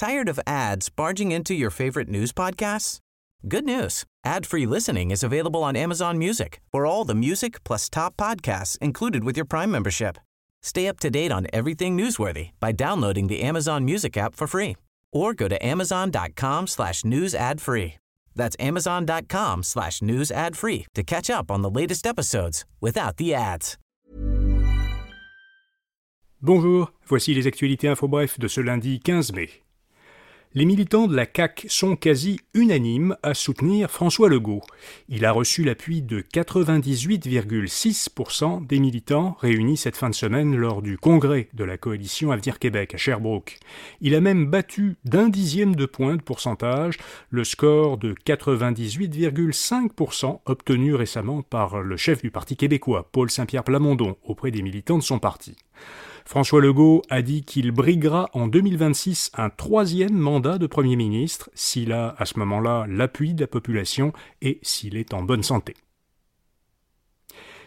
Tired of ads barging into your favorite news podcasts? Good news. Ad-free listening is available on Amazon Music for all the music plus top podcasts included with your Prime membership. Stay up to date on everything newsworthy by downloading the Amazon Music app for free or go to amazon.com slash news ad free. That's amazon.com slash news ad free to catch up on the latest episodes without the ads. Bonjour, voici les actualités info bref de ce lundi 15 mai. Les militants de la CAQ sont quasi unanimes à soutenir François Legault. Il a reçu l'appui de 98,6% des militants réunis cette fin de semaine lors du congrès de la coalition Avenir Québec à Sherbrooke. Il a même battu d'un dixième de point de pourcentage le score de 98,5% obtenu récemment par le chef du Parti québécois, Paul Saint-Pierre Plamondon, auprès des militants de son parti. François Legault a dit qu'il briguera en 2026 un troisième mandat de Premier ministre s'il a à ce moment-là l'appui de la population et s'il est en bonne santé.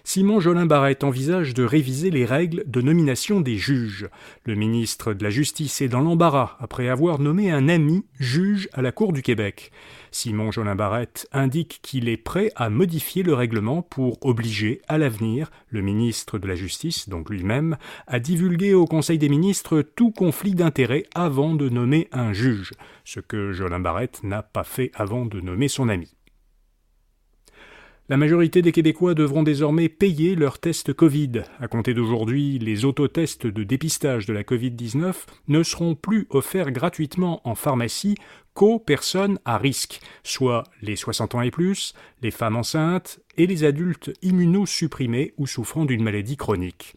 Simon Jolin Barrette envisage de réviser les règles de nomination des juges. Le ministre de la Justice est dans l'embarras après avoir nommé un ami juge à la Cour du Québec. Simon Jolin Barrette indique qu'il est prêt à modifier le règlement pour obliger à l'avenir le ministre de la Justice, donc lui-même, à divulguer au Conseil des ministres tout conflit d'intérêts avant de nommer un juge, ce que Jolin Barrette n'a pas fait avant de nommer son ami. La majorité des Québécois devront désormais payer leurs tests Covid. À compter d'aujourd'hui, les autotests de dépistage de la Covid-19 ne seront plus offerts gratuitement en pharmacie qu'aux personnes à risque, soit les 60 ans et plus, les femmes enceintes et les adultes immunosupprimés ou souffrant d'une maladie chronique.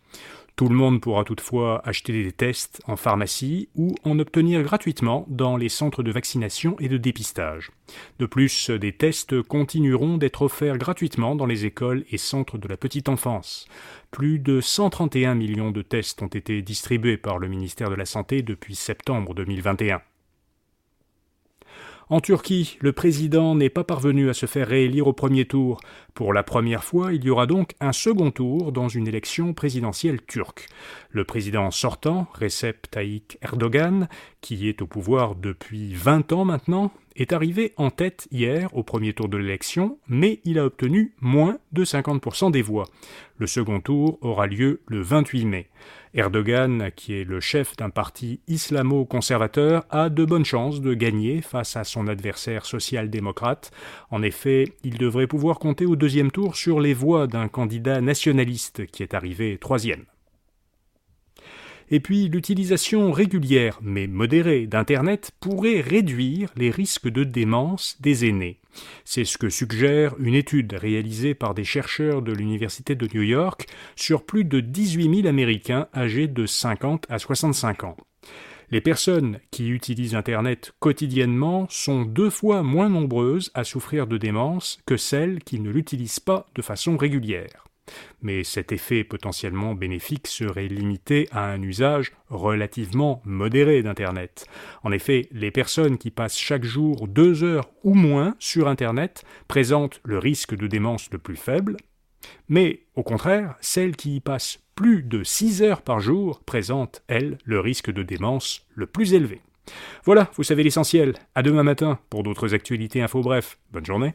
Tout le monde pourra toutefois acheter des tests en pharmacie ou en obtenir gratuitement dans les centres de vaccination et de dépistage. De plus, des tests continueront d'être offerts gratuitement dans les écoles et centres de la petite enfance. Plus de 131 millions de tests ont été distribués par le ministère de la Santé depuis septembre 2021. En Turquie, le président n'est pas parvenu à se faire réélire au premier tour. Pour la première fois, il y aura donc un second tour dans une élection présidentielle turque. Le président sortant, Recep Tayyip Erdogan, qui est au pouvoir depuis 20 ans maintenant, est arrivé en tête hier au premier tour de l'élection, mais il a obtenu moins de 50% des voix. Le second tour aura lieu le 28 mai. Erdogan, qui est le chef d'un parti islamo-conservateur, a de bonnes chances de gagner face à son adversaire social-démocrate. En effet, il devrait pouvoir compter au deuxième tour sur les voix d'un candidat nationaliste qui est arrivé troisième et puis l'utilisation régulière mais modérée d'Internet pourrait réduire les risques de démence des aînés. C'est ce que suggère une étude réalisée par des chercheurs de l'Université de New York sur plus de 18 000 Américains âgés de 50 à 65 ans. Les personnes qui utilisent Internet quotidiennement sont deux fois moins nombreuses à souffrir de démence que celles qui ne l'utilisent pas de façon régulière. Mais cet effet potentiellement bénéfique serait limité à un usage relativement modéré d'Internet. En effet, les personnes qui passent chaque jour deux heures ou moins sur Internet présentent le risque de démence le plus faible, mais au contraire, celles qui y passent plus de six heures par jour présentent, elles, le risque de démence le plus élevé. Voilà, vous savez l'essentiel. À demain matin pour d'autres actualités info bref. Bonne journée.